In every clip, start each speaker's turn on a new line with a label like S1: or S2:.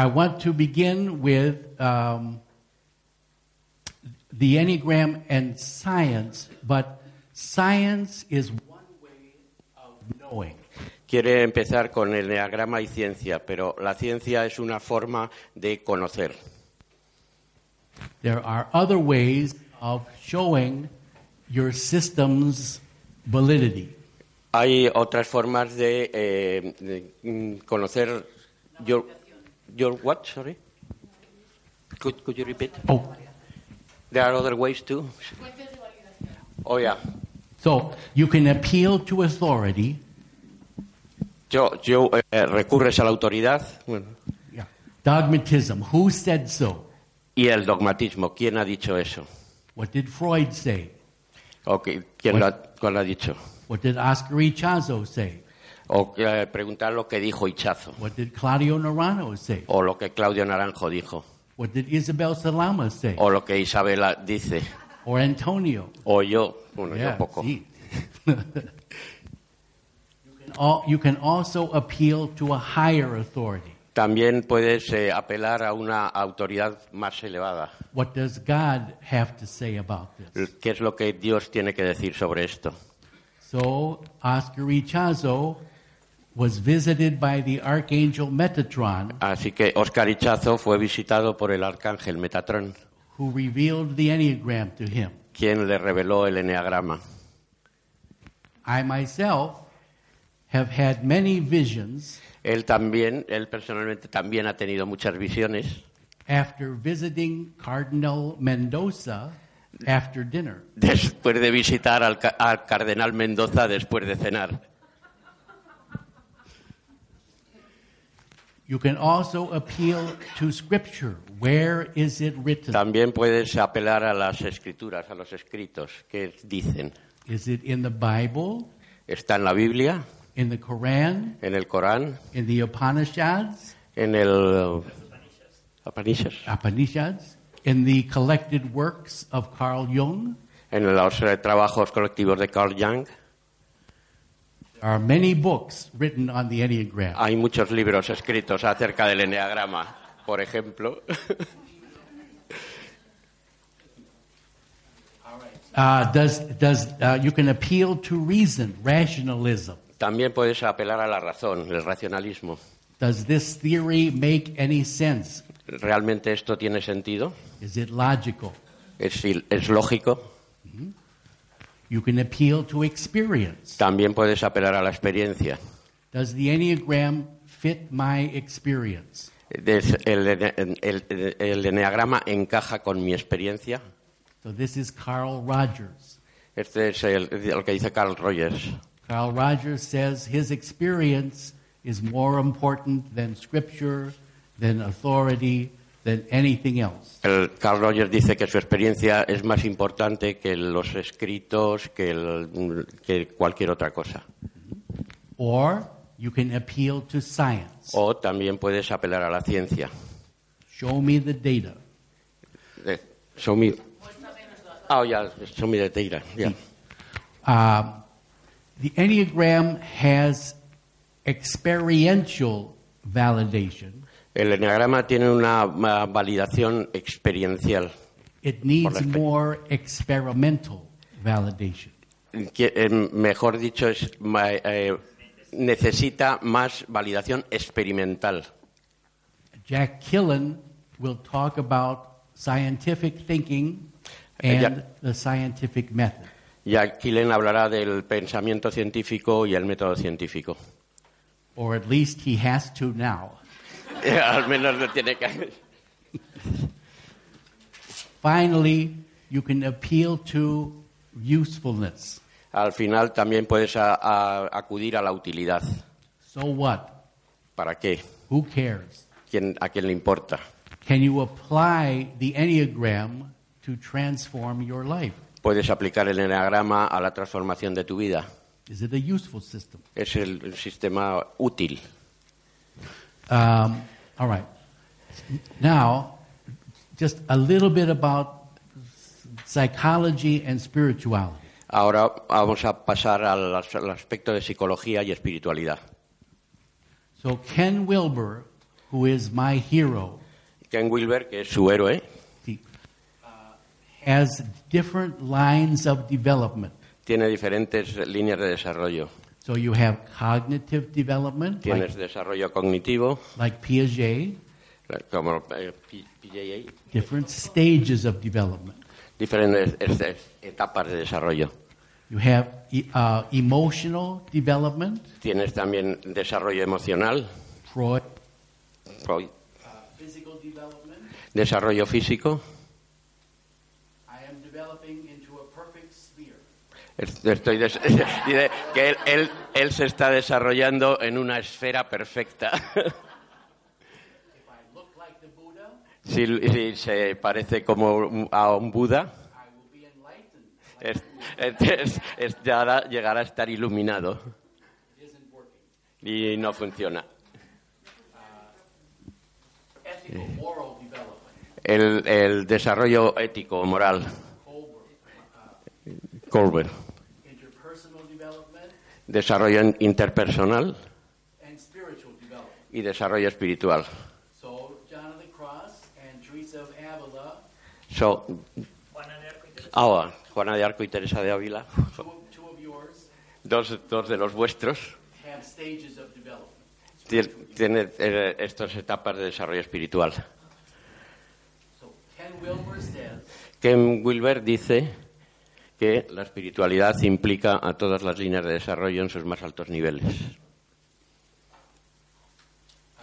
S1: I want to begin with um, the Enneagram and science, but science is one way of knowing.
S2: Quiere empezar con el enneagrama y ciencia, pero la ciencia es una forma de conocer.
S1: There are other ways of showing your system's validity.
S2: Hay otras formas de, eh, de, mm, conocer your, your what, sorry? Could, could you repeat?
S1: Oh,
S2: There are other ways too. Oh, yeah.
S1: so you can appeal to authority.
S2: Yo, yo eh, recurres a la autoridad bueno,
S1: Yeah. Dogmatism. Who said so?
S2: y el dogmatismo. ¿Quién ha dicho eso?
S1: What did Freud say?
S2: Okay. qui- quién lo ha, cuál ha dicho?
S1: What did Oscar Ichazo say?
S2: O eh, preguntar lo que dijo Hichazo.
S1: What did Claudio Narano say?
S2: O lo que Claudio Naranjo dijo.
S1: What did Isabel Salama say?
S2: O lo que Isabela dice.
S1: Or Antonio?
S2: O yo. Bueno,
S1: Yeah,
S2: yo poco.
S1: can you can also appeal to a higher authority.
S2: También puedes eh, apelar a una autoridad más elevada.
S1: What does God have to say about this?
S2: ¿Qué es lo que Dios tiene que decir sobre esto?
S1: So, Oscar Ichazo was visited by the archangel Metatron,
S2: Así que Oscar Hichazo fue visitado por el arcángel Metatrón,
S1: who revealed the Enneagram to him.
S2: quien le reveló el eneagrama.
S1: I myself have had many visions
S2: Él también, él personalmente también ha tenido muchas visiones
S1: after visiting Cardinal Mendoza after dinner.
S2: después de visitar al cardenal Mendoza después de cenar.
S1: You can also appeal to Scripture. Where is it written?
S2: También puedes apelar a las escrituras, a los escritos que dicen.
S1: Is it in the Bible,
S2: Está en la Biblia,
S1: in the Quran,
S2: en el Corán,
S1: in the Upanishads,
S2: en el Upanishads,
S1: Upanishads, in the collected works of Carl Jung?
S2: en los trabajos colectivos de Carl Jung.
S1: There are many books written on the Enneagram.
S2: Hay muchos libros escritos acerca del eneagrama, por ejemplo.
S1: Uh, does does uh, you can appeal to reason, rationalism?
S2: También puedes apelar a la razón, el racionalismo.
S1: Does this theory make any sense?
S2: ¿Realmente esto tiene sentido?
S1: Is it logical?
S2: ¿Es, es lógico?
S1: You can appeal to experience.
S2: También puedes apelar a la experiencia.
S1: Does the Enneagram fit my experience?
S2: Des- El, ene- el- el eneagrama encaja con mi experiencia.
S1: So this is Carl Rogers.
S2: Este es el- lo que dice Carl Rogers.
S1: Carl Rogers says his experience is more important than scripture, than authority, than anything else.
S2: El Carl Rogers dice que su experiencia es más importante que los escritos, que, el- que cualquier otra cosa.
S1: Or you can appeal to science.
S2: O también puedes apelar a la ciencia.
S1: Show me the data.
S2: Eh, Show me. Oh, yeah, show me the data. Yeah.
S1: The Enneagram has experiential validation,
S2: El eneagrama tiene una, validación experiencial.
S1: It needs more experimental validation.
S2: Eh, mejor dicho, es, eh, necesita más validación experimental.
S1: Jack Killen will talk about scientific thinking
S2: Eh,
S1: and the scientific method.
S2: Ya Killen hablará del pensamiento científico y el método científico.
S1: Or at least he has to now.
S2: Al menos lo tiene que.
S1: Finally, you can appeal to usefulness.
S2: Al final también puedes a- a- acudir a la utilidad.
S1: So what?
S2: ¿Para qué?
S1: Who cares?
S2: ¿Quién, ¿A quién le importa?
S1: Can you apply the Enneagram to transform your life?
S2: Puedes aplicar el enagrama a la transformación de tu vida.
S1: Is it a useful system?
S2: Es el, el sistema útil.
S1: Um, all right. Now, just a little bit about psychology and spirituality.
S2: Ahora vamos a pasar al, al aspecto de psicología y espiritualidad.
S1: So, Ken Wilber, who is my hero,
S2: Ken Wilber, que es su héroe,
S1: uh, has different lines of development.
S2: tiene diferentes líneas de desarrollo.
S1: So, you have cognitive development,
S2: Tienes
S1: like,
S2: desarrollo cognitivo,
S1: like Piaget,
S2: como eh, P-
S1: different stages of development.
S2: diferentes es- es- etapas de desarrollo.
S1: You have uh, emotional development,
S2: Tienes también desarrollo emocional,
S1: Freud,
S2: Freud,
S1: uh, physical development.
S2: desarrollo físico.
S1: I am developing into a perfect sphere.
S2: Es- Estoy des- dice que él, él- él se está desarrollando en una esfera perfecta. Si, si se parece como a un Buda, es- es- es- llegará, llegará a estar iluminado y no funciona. El, el desarrollo ético, moral,
S1: Colbert.
S2: Colbert.
S1: Interpersonal development
S2: Desarrollo in- interpersonal
S1: and spiritual development.
S2: y desarrollo espiritual.
S1: So, John of the Cross and Teresa of Avila,
S2: So, ahora, Juana de Arco y Teresa de Ávila,
S1: two, two of yours,
S2: dos, dos de los vuestros,
S1: have stages of development.
S2: tien- tienen eh, estas etapas de desarrollo espiritual.
S1: So, Ken Wilber says
S2: Ken Wilber dice que la espiritualidad implica a todas las líneas de desarrollo en sus más altos niveles.
S1: uh,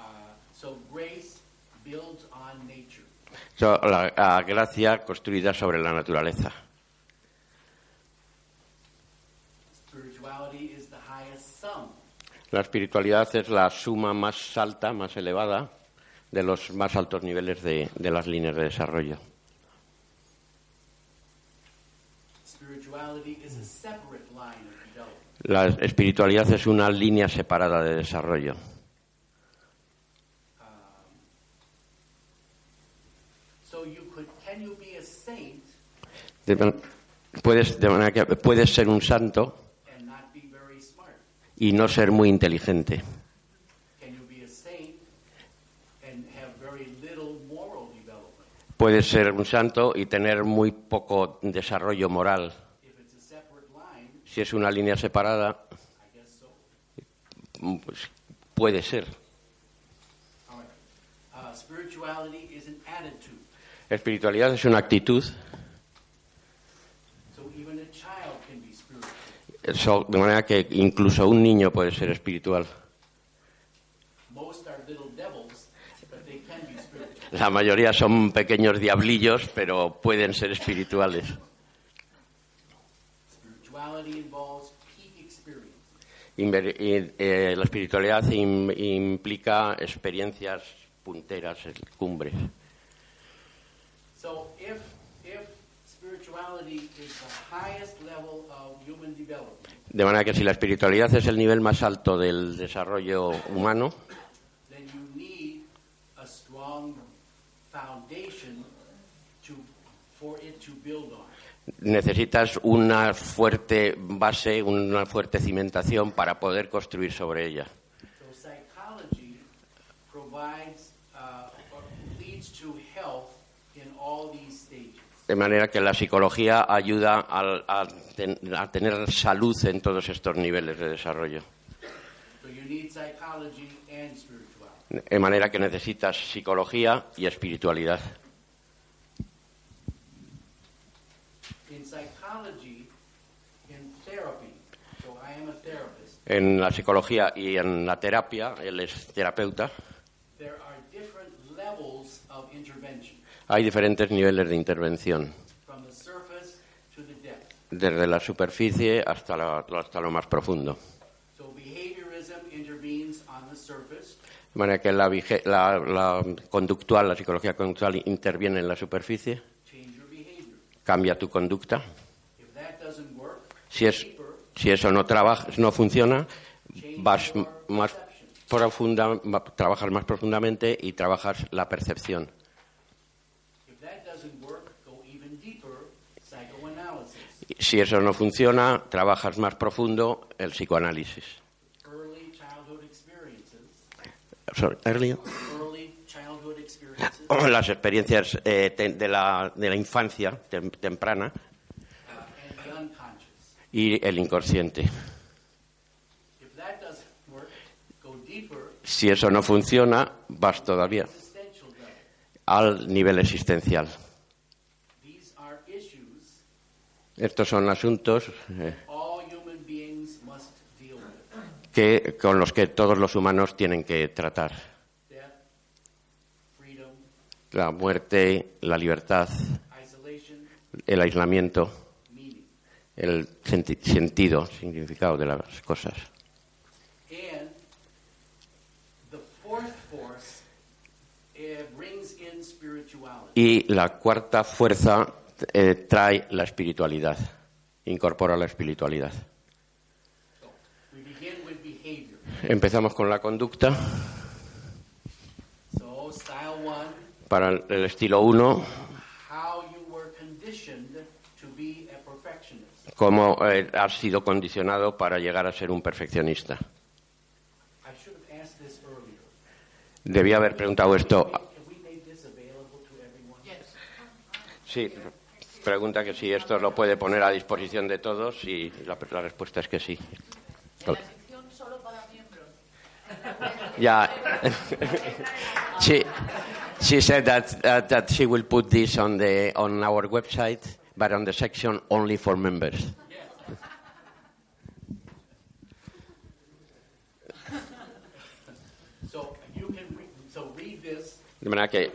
S1: so, grace builds on nature.
S2: So, la, la gracia construida sobre la naturaleza.
S1: Spirituality is the highest sum.
S2: La espiritualidad es la suma más alta, más elevada, de los más altos niveles de, de las líneas de desarrollo.
S1: Spirituality is a separate line of development.
S2: La espiritualidad es una línea separada de desarrollo. De man- puedes, de manera que puedes ser un santo y no ser muy inteligente. Puedes ser un santo y tener muy poco desarrollo moral.
S1: If it's a separate line,
S2: Si es una línea separada, pues puede ser.
S1: Uh.
S2: Espiritualidad es una actitud,
S1: So even a child can be spiritual.
S2: eso- de manera que incluso un niño puede ser espiritual. La mayoría son pequeños diablillos, pero pueden ser espirituales. Inver- eh, la espiritualidad im- implica experiencias punteras, cumbres.
S1: So if if spirituality is the highest level of human development,
S2: De manera que si la espiritualidad es el nivel más alto del desarrollo humano,
S1: then you need a strong foundation to for it to build on.
S2: Necesitas una fuerte base, una fuerte cimentación para poder construir sobre ella.
S1: So psychology provides uh, or leads to health in all these stages.
S2: De manera que la psicología ayuda al- a, ten- a tener salud en todos estos niveles de desarrollo. De manera que necesitas psicología y espiritualidad.
S1: In psychology, in therapy, so I am a therapist,
S2: En la psicología y en la terapia, él es terapeuta,
S1: there are different levels of intervention,
S2: hay diferentes niveles de intervención,
S1: from the surface to the depth.
S2: desde la superficie hasta, la- hasta lo más profundo.
S1: So behaviorism intervenes on the surface,
S2: De manera que la, la- la conductual, la psicología conductual interviene en la superficie, cambia tu conducta.
S1: If that doesn't work,
S2: Si, es, si eso no, trabaja, no funciona, vas más profunda, trabajas más profundamente y trabajas la percepción. Si eso no funciona, trabajas más profundo el psicoanálisis.
S1: Early childhood experiences,
S2: Sorry, early.
S1: early childhood experiences,
S2: Las experiencias eh, de, la, de la infancia tem- temprana
S1: uh, and the unconscious.
S2: Y el inconsciente. Si eso no funciona, vas todavía al nivel existencial. Estos son asuntos eh, que, con los que todos los humanos tienen que tratar. La muerte, la libertad, el aislamiento. El senti- sentido, significado de las cosas.
S1: And the fourth force uh, brings in spirituality.
S2: Y la cuarta fuerza eh, trae la espiritualidad, incorpora la espiritualidad.
S1: So we begin with behavior.
S2: Empezamos con la conducta.
S1: So style one,
S2: Para el estilo 1,
S1: how you were conditioned to be a perfectionist.
S2: Cómo eh, has sido condicionado para llegar a ser un perfeccionista. Debía haber preguntado esto. Sí, pregunta que si esto lo puede poner a disposición de todos y la, la respuesta es que sí.
S3: Solo para miembros.
S2: Yeah. she she said that uh, that she will put this on the on our website, but on the section only for members.
S1: So you can re- so read this.
S2: De manera que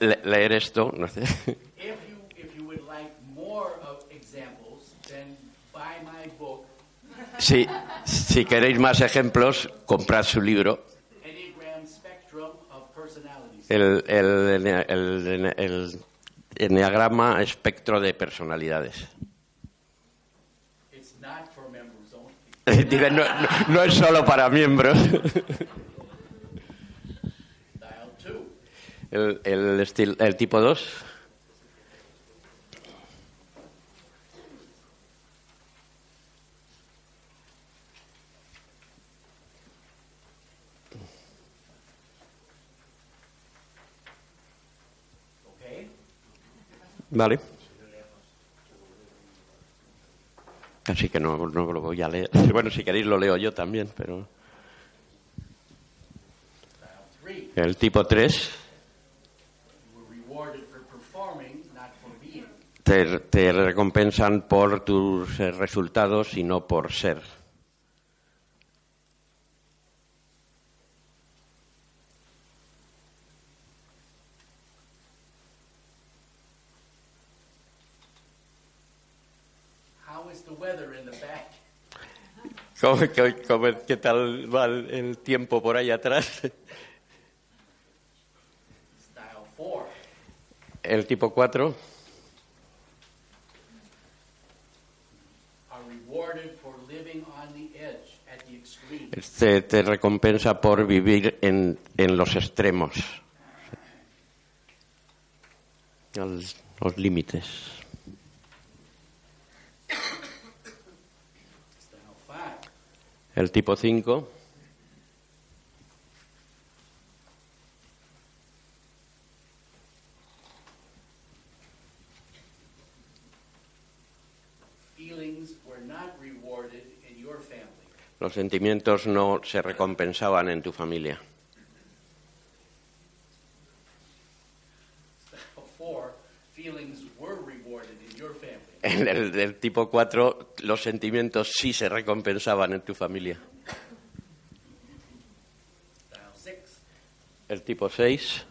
S2: le- leer esto, no sé.
S1: If you if you would like more of examples, then buy my book,
S2: Si, si queréis más ejemplos, comprad su libro, el, el, el enneagrama espectro de personalidades.
S1: It's not for members only.
S2: Dice, no, no- no es solo para miembros. El, el, estil- el tipo 2.
S1: Okay.
S2: Vale. Así que no, no lo voy a leer. Bueno, si queréis lo leo yo también, pero... El tipo 3
S1: You were rewarded for performing, not for being.
S2: te, te recompensan por tus resultados y no por ser.
S1: How is the weather in the back?
S2: ¿Cómo, qué, cómo- qué tal va el, tiempo por ahí atrás? El tipo 4
S1: Are rewarded for living on the edge, at the extreme.
S2: te, te recompensa por vivir en, en los extremos, los límites. El tipo 5 Los sentimientos no se recompensaban en tu familia. Tipo 4, los sentimientos sí se recompensaban en tu familia. El tipo 6,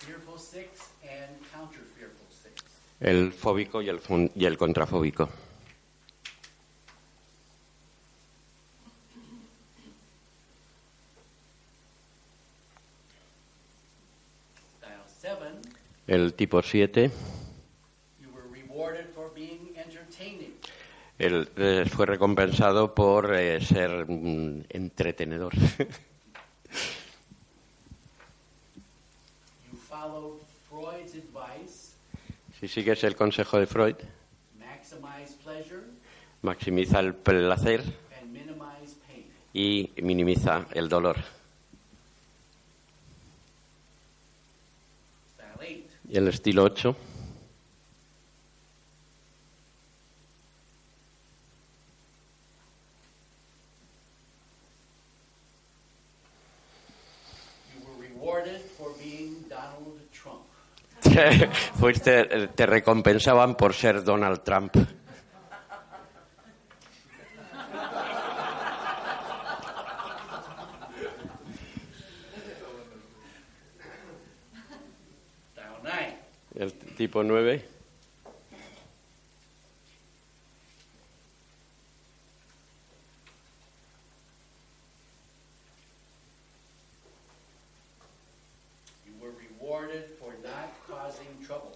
S1: fearful six, and counter fearful six.
S2: el fóbico y el, y el contrafóbico.
S1: Style seven,
S2: El tipo 7,
S1: you were rewarded for being entertaining.
S2: él eh, fue recompensado por eh, ser mm, entretenedor. Si sigues el consejo de Freud,
S1: pleasure
S2: maximiza el placer y minimiza el dolor.
S1: Style eight,
S2: Y el estilo 8,
S1: you were rewarded for being Donald Trump.
S2: fuiste, te recompensaban por ser Donald Trump.
S1: Style nine,
S2: El tipo 9,
S1: you were rewarded for not causing trouble.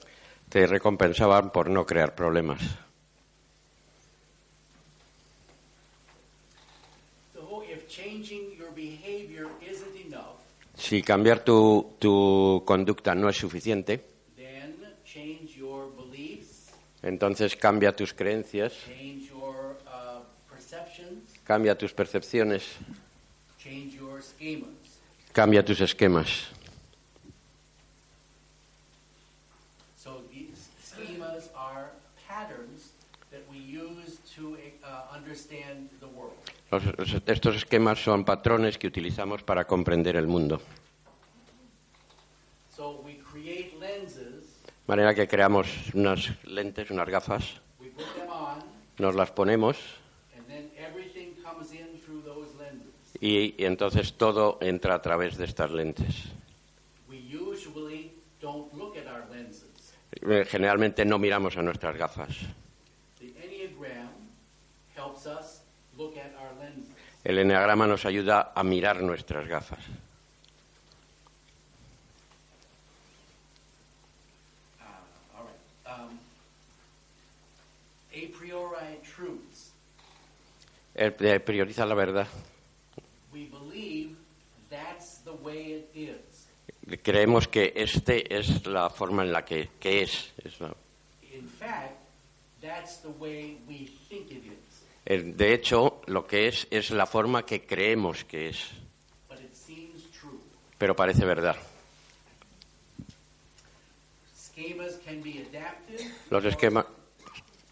S2: te recompensaban por no crear problemas.
S1: So if changing your behavior isn't enough,
S2: Si cambiar tu, tu conducta no es suficiente,
S1: then change your beliefs,
S2: entonces cambia tus creencias,
S1: uh,
S2: cambia tus percepciones, cambia tus esquemas.
S1: So these schemas are patterns that we use to understand the world.
S2: Los- los- estos esquemas son patrones que utilizamos para comprender el mundo.
S1: So we create lenses,
S2: De manera que creamos unas lentes, unas gafas, nos las ponemos y, y entonces todo entra a través de estas lentes. Eh, Generalmente no miramos a nuestras gafas. El enneagrama nos ayuda a mirar nuestras gafas.
S1: Uh, all right. Um, a priori truths.
S2: Él eh, prioriza la verdad.
S1: We believe that's the way it is.
S2: Creemos que este es la forma en la que, que es. es la- de hecho, lo que es es la forma que creemos que es,
S1: But it seems true.
S2: pero parece verdad.
S1: Schemas can be adaptive
S2: Los esquemas,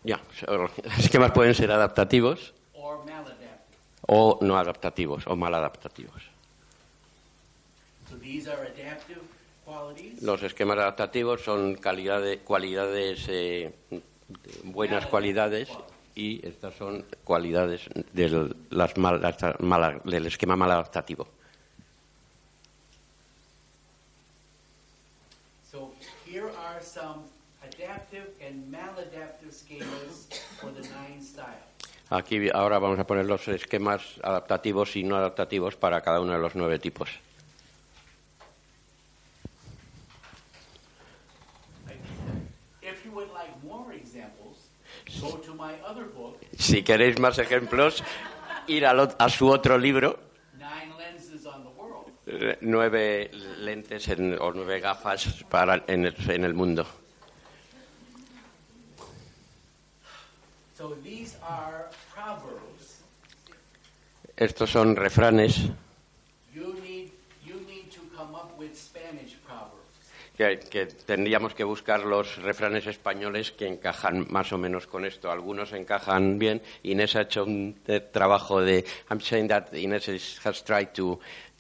S2: ya, los esquemas pueden ser adaptativos. O no adaptativos o mal adaptativos. Los esquemas adaptativos son calidades, cualidades, eh, buenas cualidades y estas son cualidades del, las mal- mal- del esquema mal adaptativo.
S1: So here are some adaptive and maladaptive schemas for the nine styles.
S2: Aquí ahora vamos a poner los esquemas adaptativos y no adaptativos para cada uno de los nueve tipos. Si queréis más ejemplos, ir al ot- a su otro libro, nueve lentes en- o nueve gafas para, en, el, en el mundo.
S1: So these are proverbs
S2: Estos son refranes
S1: You need, you need to come up with Spanish proverbs.
S2: que, que tendríamos que buscar los refranes españoles que encajan más o menos con esto. Algunos encajan bien. Inés ha hecho un trabajo de. I'm saying that Inés has tried to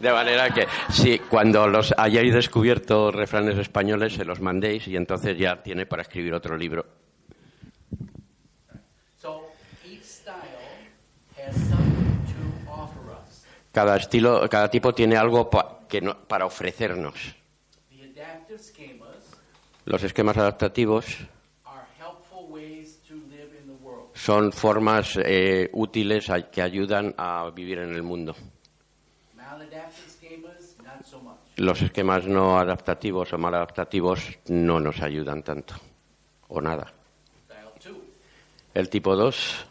S2: De manera que si cuando los hayáis descubierto refranes españoles se los mandéis y entonces ya tiene para escribir otro libro. Cada estilo, cada tipo tiene algo pa- que no- para ofrecernos. Los esquemas adaptativos son formas eh, útiles a- que ayudan a vivir en el mundo.
S1: Maladaptive schemas, not so much.
S2: Los esquemas no adaptativos o mal adaptativos no nos ayudan tanto o nada. El tipo 2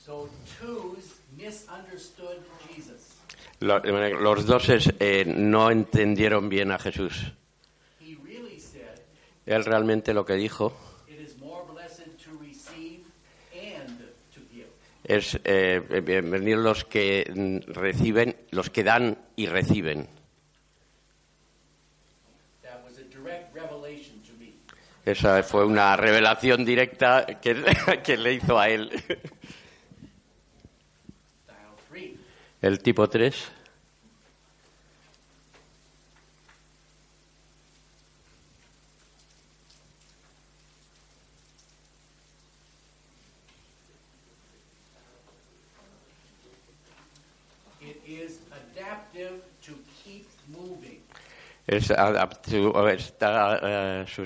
S1: so misunderstood Jesus.
S2: Los doses eh, no entendieron bien a Jesús. Él realmente lo que dijo es eh, bienvenidos los que reciben, los que dan y reciben. Esa fue una revelación directa que, que le hizo a él.
S1: Style three,
S2: El tipo 3
S1: it is adaptive to keep moving.
S2: es está, eh, su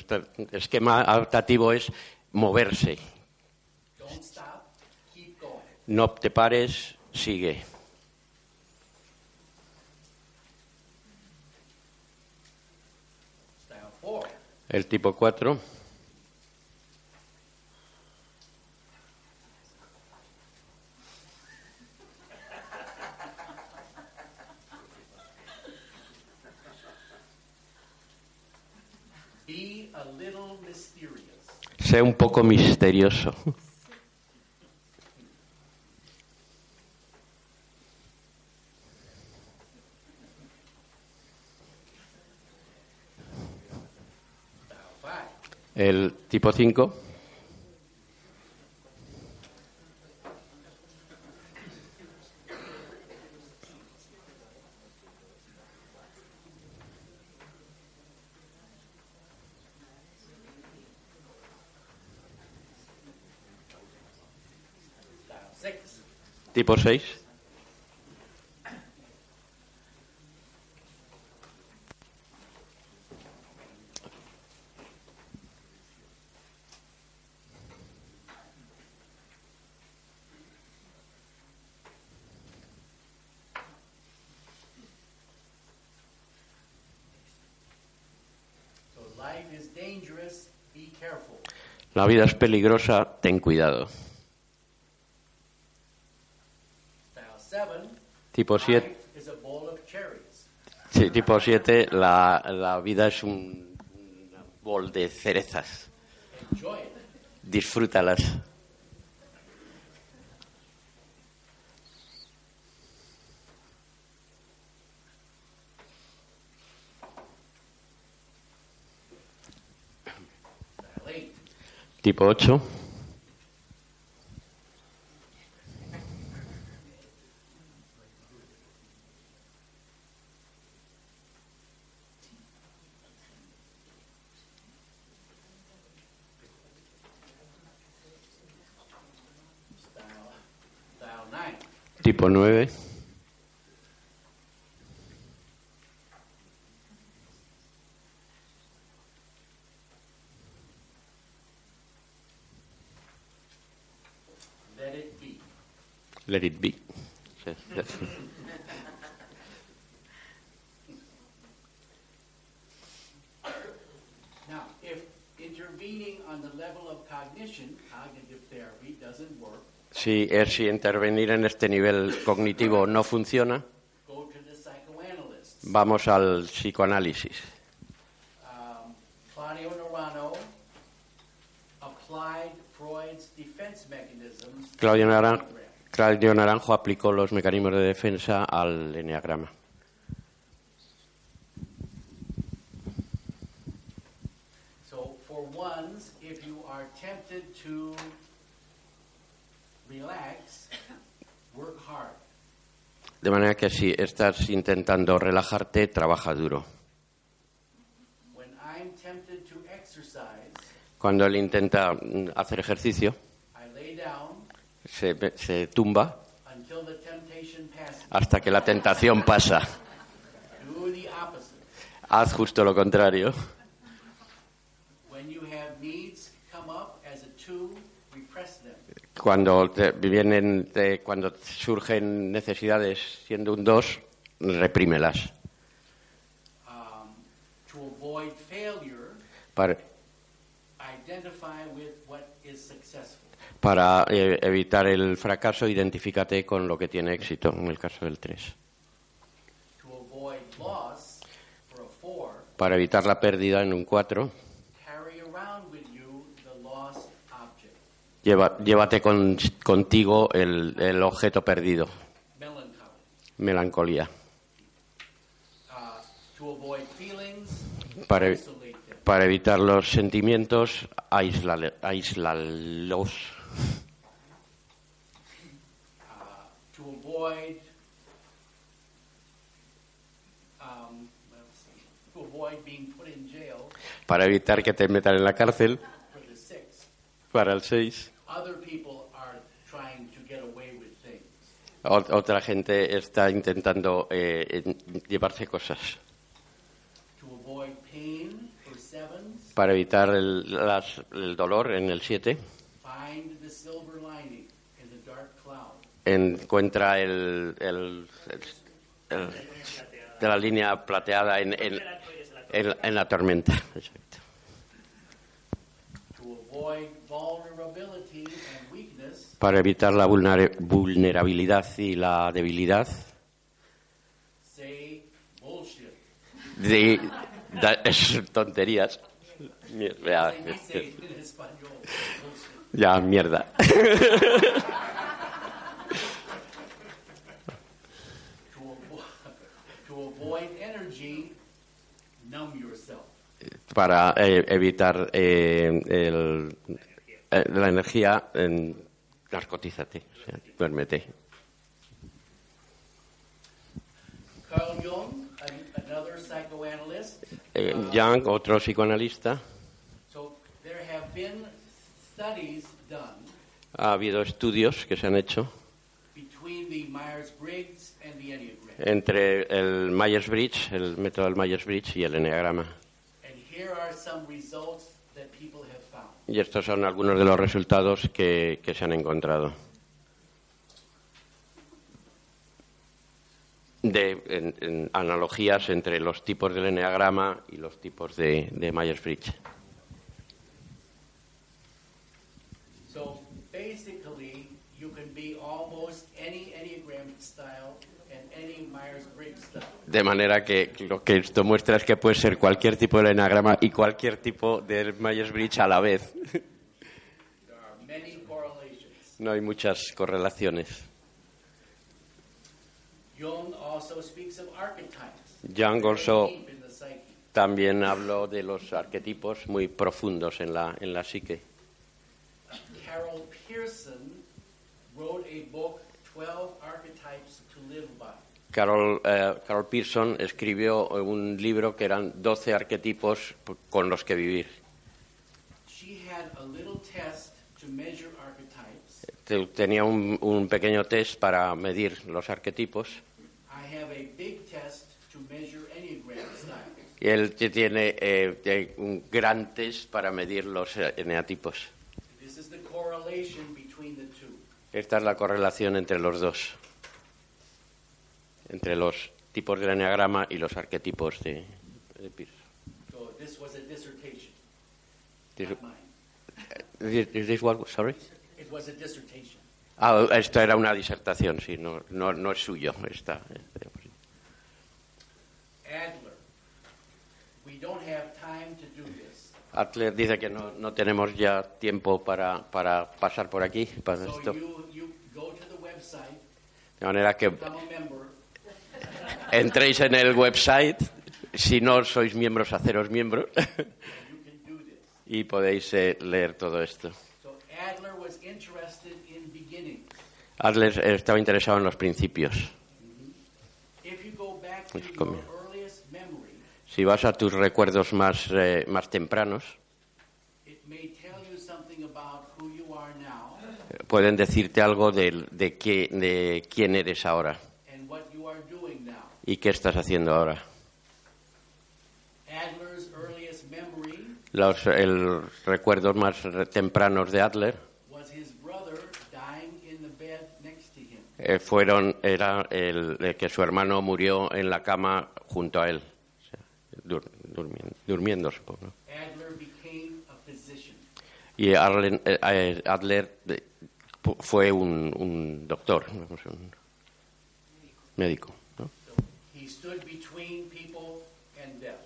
S2: esquema adaptativo es moverse. No te pares, sigue.
S1: Style four,
S2: El tipo 4
S1: be a little mysterious.
S2: sé un poco misterioso.
S1: Style five,
S2: El tipo 5
S1: style six,
S2: tipo 6 vida es peligrosa, ten cuidado. Tipo 7
S1: life is a bowl of cherries.
S2: Sí, tipo 7, la, la vida es un, bol de cerezas. Disfrútalas. Tipo 8,
S1: style, style nine,
S2: tipo 9, Let it be.
S1: Now, if intervening on the level of cognition, cognitive therapy, doesn't work,
S2: Si es si intervenir en este nivel cognitivo no funciona,
S1: go to the psychoanalyst.
S2: vamos al psicoanálisis.
S1: Um, Claudio Norano applied Freud's defense mechanisms.
S2: Claudio, Naran-. Claudio Naranjo aplicó los mecanismos de defensa al eneagrama.
S1: So, for ones, if you are tempted to relax, work hard.
S2: De manera que si estás intentando relajarte, trabaja duro.
S1: When I'm tempted to exercise,
S2: Cuando él intenta mm, hacer ejercicio, se, se tumba hasta que la tentación pasa. Haz justo lo contrario. Cuando te vienen, te- cuando surgen necesidades siendo un dos, reprímelas.
S1: Um,
S2: Para,
S1: identify with.
S2: Para, eh, evitar el fracaso, identifícate con lo que tiene éxito, en el caso del 3.
S1: To avoid loss, for a four,
S2: Para evitar la pérdida en un 4,
S1: carry around with you the lost object.
S2: lleva- llévate con- contigo el, el objeto perdido, melancolía.
S1: Uh, feelings,
S2: Para, evitar los sentimientos, aíslale- aíslalos.
S1: To avoid let's see, to avoid being put in jail
S2: Para evitar que te metan en la cárcel, para el 6.
S1: Other people are trying to get away with things.
S2: Ot- Otra gente está intentando eh, llevarse cosas. Para evitar el, las- el dolor en el 7, encuentra el, el- el- el- de la línea plateada en, en- en- en la tormenta. Exacto.
S1: To avoid vulnerability and weakness,
S2: Para evitar la vulnera- vulnerabilidad y la debilidad, de, es tonterías. Ya, mierda. Para eh, evitar eh, el- eh, la energía, en, narcotízate, o sea, duérmete.
S1: Carl Jung, an- another psychoanalyst.
S2: Eh, Jung, otro psicoanalista,
S1: So there have been
S2: ha habido estudios que se han hecho entre el Myers-Briggs, el método del Myers-Briggs y el Enneagrama. Y estos son algunos de los resultados que, que se han encontrado. De en- en analogías entre los tipos del Enneagrama y los tipos de, de Myers-Briggs.
S1: So basically, you can be almost any Enneagram style and any Myers-Briggs style.
S2: De manera que lo que esto muestra es que puede ser cualquier tipo de Enneagrama y cualquier tipo de Myers-Briggs a la vez. No hay muchas correlaciones.
S1: Jung also speaks of archetypes.
S2: Jung también habló de los arquetipos muy profundos en la, en la psique.
S1: Carol Pearson wrote a book, 12 Archetypes to Live By.
S2: Carol, eh, Carol Pearson escribió un libro que eran 12 arquetipos con los que vivir.
S1: She had a little test to measure archetypes.
S2: Te- Tenía un, un pequeño test para medir los arquetipos
S1: I have a big test to measure Enneagram styles.
S2: y él tiene eh, eh, un gran test para medir los eh, eneatipos. Esta es la correlación entre los dos, entre los tipos del enneagrama y los arquetipos de, de Pearson.
S1: So this was a dissertation,
S2: This- sorry?
S1: It was a dissertation.
S2: Ah, esto era una disertación, sí, no, no, no es suyo. Esta, este,
S1: Adler. We don't have time to do this.
S2: Adler dice que no, no tenemos ya tiempo para, para pasar por aquí, para
S1: So
S2: esto.
S1: you, you go to the website,
S2: De manera que
S1: member,
S2: entréis en el website, si no sois miembros, haceros miembros, y podéis eh, leer todo esto.
S1: So Adler was interested in beginnings.
S2: Adler estaba interesado en los principios.
S1: To
S2: Pues Si vas a tus recuerdos más, eh, más tempranos, pueden decirte algo del- de, qué, de quién eres ahora
S1: and what you are doing now.
S2: Y qué estás haciendo ahora.
S1: Adler's earliest memory
S2: Los el, recuerdos más tempranos de Adler
S1: was his brother dying in the bed next to him.
S2: eh, fueron era el, eh, que su hermano murió en la cama junto a él, o sea, dur- durmiendo, durmiendo, supongo.
S1: Adler.
S2: Y eh, eh, Adler eh, pu- fue un, un doctor, un médico. ¿no?
S1: So he stood between people and death.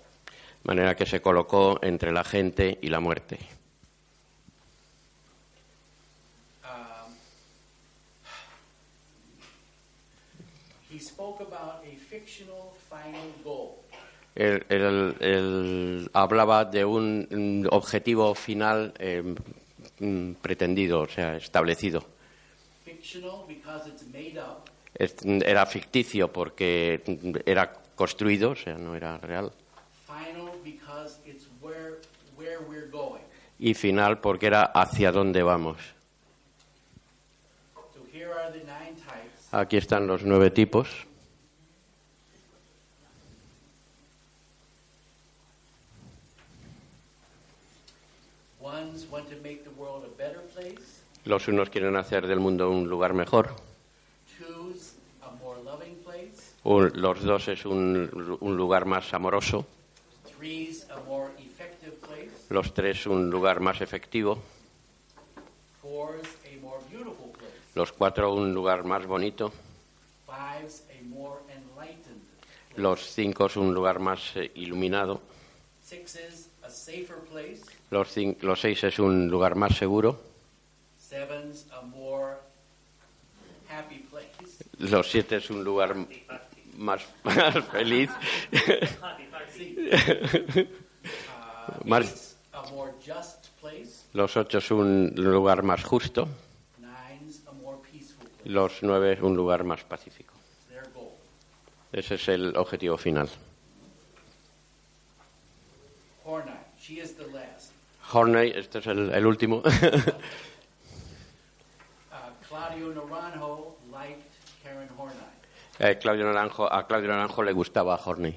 S2: De manera que se colocó entre la gente y la muerte.
S1: Um.
S2: Él, él- él hablaba de un, objetivo final eh, mm, pretendido, o sea, establecido. Era ficticio porque era construido, o sea, no era real.
S1: final because it's where where we're going.
S2: Y final porque era hacia dónde vamos. Aquí están los nueve tipos. Los unos quieren hacer del mundo un lugar mejor. Un- los dos es un, un lugar más amoroso.
S1: Threes, a more effective place.
S2: Los tres un lugar más efectivo. Los cuatro un lugar más bonito. Los cinco es un lugar más eh, iluminado.
S1: Sixes, a safer place.
S2: Los, cin- los seis es un lugar más seguro. Los siete es un lugar más, más feliz. Más-
S1: eights, a more just place.
S2: Los ocho es un lugar más justo.
S1: A.
S2: Los nueve es un lugar más pacífico. Ese es el objetivo final.
S1: Hornite, she is the last.
S2: Horney, este es el, el último.
S1: Uh, Claudio Naranjo liked Karen Hornite.
S2: Eh, Claudio Naranjo, a Claudio Naranjo le gustaba Horney.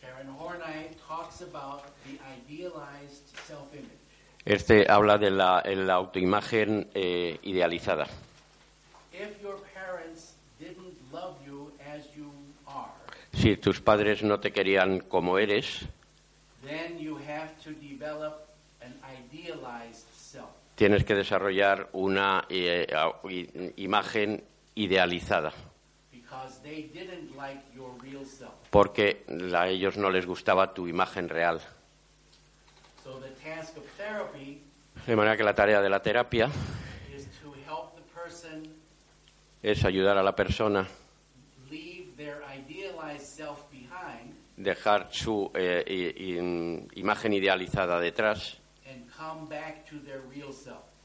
S1: Karen Hornite talks about the idealized self-image.
S2: Este habla de la, la autoimagen eh, idealizada.
S1: If your parents didn't love you as you are,
S2: Si tus padres no te querían como eres,
S1: then you have to develop an idealized self.
S2: tienes que desarrollar una eh, imagen idealizada, Porque a ellos no les gustaba tu imagen real.
S1: So the task of therapy
S2: De manera que la tarea de la terapia
S1: is to help the person
S2: es ayudar a la persona
S1: leave their idealized self behind
S2: dejar su eh, i- imagen idealizada detrás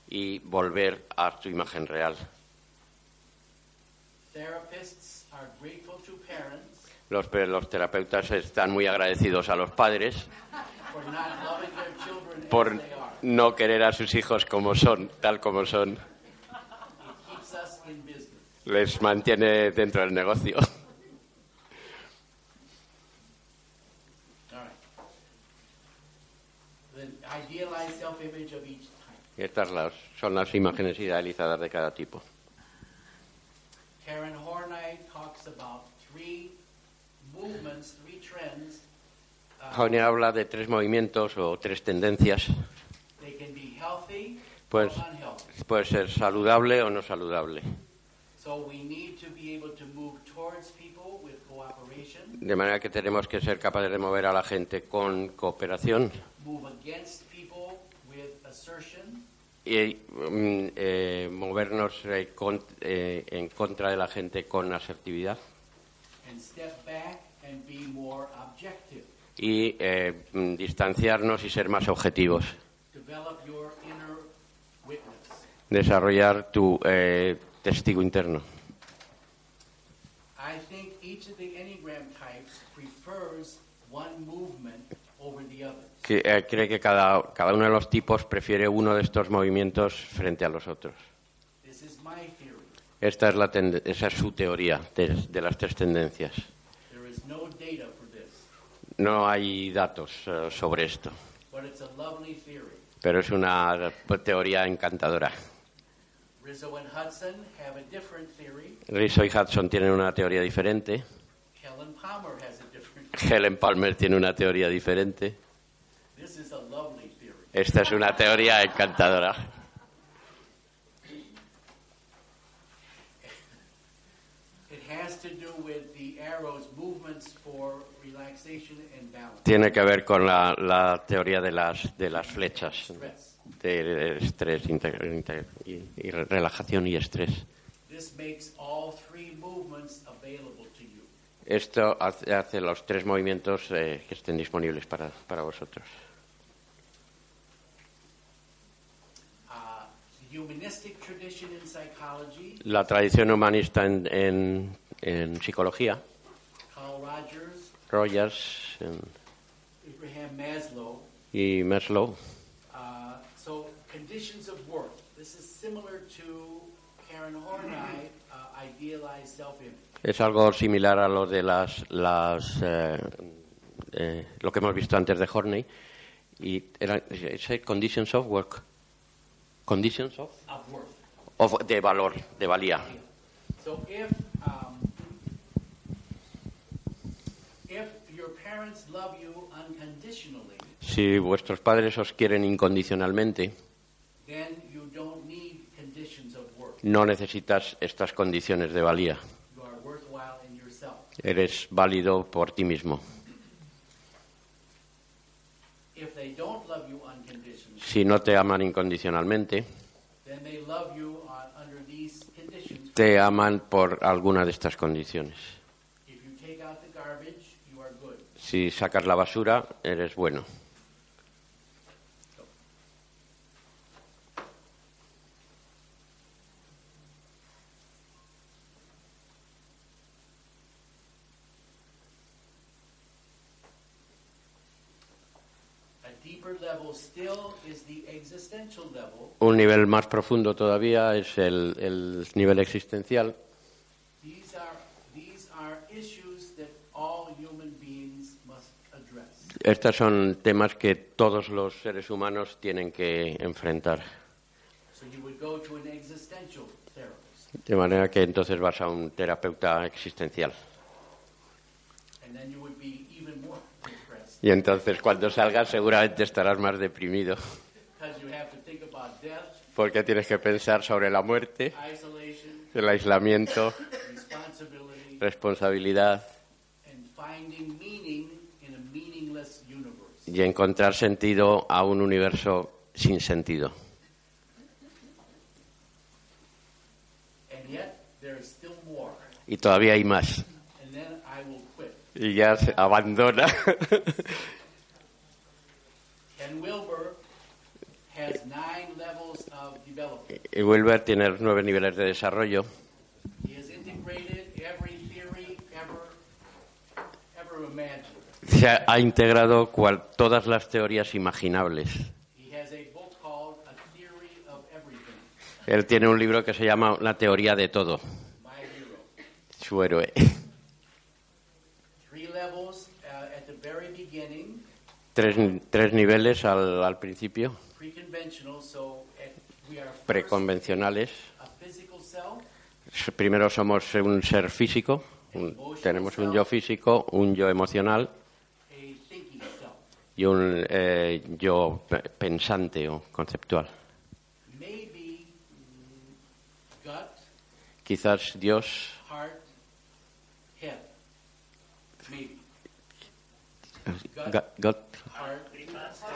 S2: y volver a tu imagen real.
S1: Therapists are grateful to parents
S2: Los, los terapeutas están muy agradecidos a los padres por no querer a sus hijos como son, tal como son. Les mantiene dentro del negocio. Estas son las imágenes idealizadas de cada tipo.
S1: Karen Horney talks about three Uh,
S2: Horney habla de tres movimientos o tres tendencias. Pues-. Puede ser saludable o no saludable. De manera que tenemos que ser capaces de mover a la gente con cooperación
S1: move against people with assertion,
S2: y mm, eh, movernos eh, con- eh, en contra de la gente con asertividad
S1: and step back
S2: y eh, mm, distanciarnos y ser más objetivos. Desarrollar tu eh, testigo interno.
S1: I think each of the Enneagram types prefers one movement over the others.
S2: Que, eh, cree que cada, cada uno de los tipos prefiere uno de estos movimientos frente a los otros.
S1: This is my theory.
S2: Esta es la esa es su teoría de, de las tres tendencias.
S1: There is no data for this,
S2: No hay datos eh, sobre esto,
S1: theory.
S2: pero es una teoría encantadora.
S1: Rizzo and Hudson have a different theory.
S2: Rizzo y Hudson tienen una teoría diferente.
S1: Helen Palmer has a different.
S2: Helen Palmer tiene una teoría diferente.
S1: This is a lovely theory.
S2: Esta es una teoría encantadora.
S1: It has to do with the arrows movements for relaxation.
S2: Tiene que ver con la, la teoría de las, de las flechas, de estrés, inte- inte- y, y relajación y estrés.
S1: This makes all three movements available to you.
S2: Esto hace, hace los tres movimientos eh, que estén disponibles para, para vosotros.
S1: Uh,
S2: La tradición humanista en, en- en psicología,
S1: Rogers
S2: en-
S1: Abraham Maslow.
S2: y Maslow,
S1: Uh, so conditions of worth. This is similar to Karen Horney, uh, idealized self-image.
S2: es algo similar a lo de las, las eh, eh, lo que hemos visto antes de Horney. Y era, ¿es conditions of work, conditions of,
S1: Of worth.
S2: of- de valor, de valía.
S1: So if um, if your parents love you unconditionally,
S2: Si vuestros padres os quieren incondicionalmente, no necesitas estas condiciones de valía. Eres válido por ti mismo. Si no te aman incondicionalmente,
S1: uh,
S2: te aman por alguna de estas condiciones.
S1: If you take out the garbage, you are good.
S2: Si sacas la basura, eres bueno. Un nivel más profundo todavía es el, el nivel existencial.
S1: These are these are issues that all human beings must address.
S2: Estos son temas que todos los seres humanos tienen que enfrentar.
S1: So you would go to an existential therapist,
S2: De manera que entonces vas a un terapeuta existencial.
S1: and then you would be even more
S2: Y entonces cuando salgas seguramente estarás más deprimido. Porque tienes que pensar sobre la muerte, el aislamiento, responsabilidad
S1: and finding meaning in a meaningless universe.
S2: Y encontrar sentido a un universo sin sentido. Y todavía hay más. Y ya se abandona.
S1: Ken Wilber has nine levels of development.
S2: y Wilber tiene nueve niveles de desarrollo.
S1: He has integrated every theory ever, ever imagined.
S2: Se ha, ha integrado cual- todas las teorías imaginables. Él tiene un libro que se llama La teoría de todo, su héroe.
S1: Levels uh, at the very
S2: Tres, tres niveles al, al principio,
S1: so
S2: preconvencionales. Primero somos un ser físico, un- tenemos un yo físico, un yo emocional. Y un eh, yo pe- pensante o conceptual.
S1: Maybe mm, gut,
S2: Quizás Dios,
S1: heart, head. Maybe.
S2: ga- God-
S1: Heart,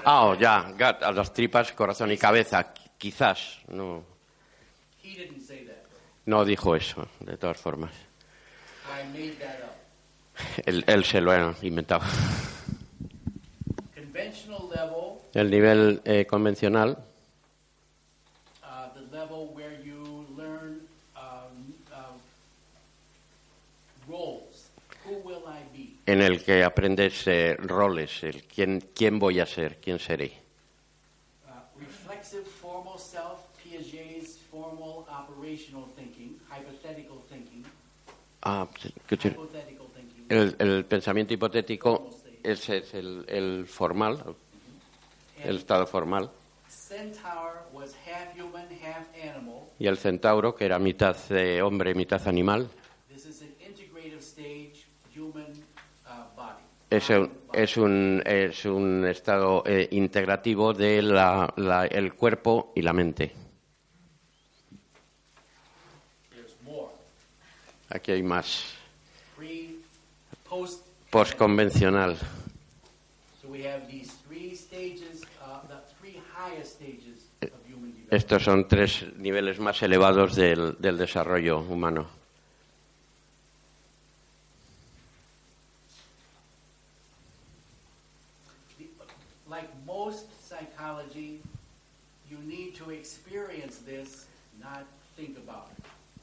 S2: ah, oh, ya, God, a las tripas, corazón y cabeza. Qui- Quizás, no,
S1: he didn't say that.
S2: no dijo eso, de todas formas.
S1: I made that up.
S2: Él, él se lo ha inventado. El nivel eh, convencional.
S1: Uh, um, uh,
S2: en el que aprendes eh, roles, el quién, quién voy a ser, quién seré.
S1: Uh, reflexive formal self, Piaget's formal operational thinking, hypothetical thinking,
S2: Ah,
S1: hypothetical thinking.
S2: el, el pensamiento hipotético es, es el, el formal, el estado formal, y el centauro, que era mitad eh, hombre, mitad animal,
S1: This is an integrative stage human uh, body.
S2: es un, es un, es un estado eh, integrativo de la, la- el cuerpo y la mente. Aquí hay más. Postconvencional.
S1: So we have these three stages, uh, the three highest stages of human development.
S2: Estos son tres niveles más elevados del, del desarrollo humano.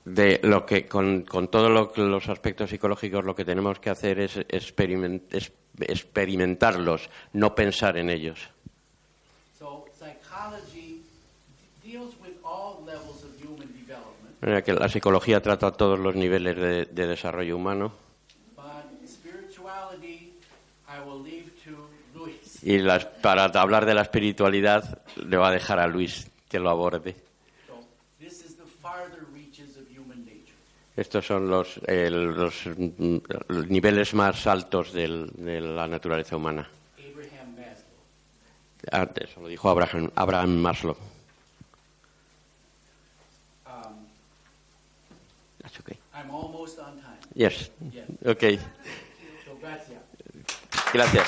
S2: De lo que con, con todos los aspectos psicológicos lo que tenemos que hacer es, experiment- es- experimentarlos, no pensar en ellos.
S1: So psychology deals with all levels of human development,
S2: De manera que la psicología trata todos los niveles de, de desarrollo humano y las- para hablar de la espiritualidad le va a dejar a Luis que lo aborde. Estos son los, eh, los, los niveles más altos del- de la naturaleza humana. Eso lo dijo Abraham, Abraham Maslow.
S1: Um,
S2: That's okay.
S1: I'm almost on time.
S2: Yes.
S1: Yes.
S2: Okay.
S1: So gracias.
S2: Gracias.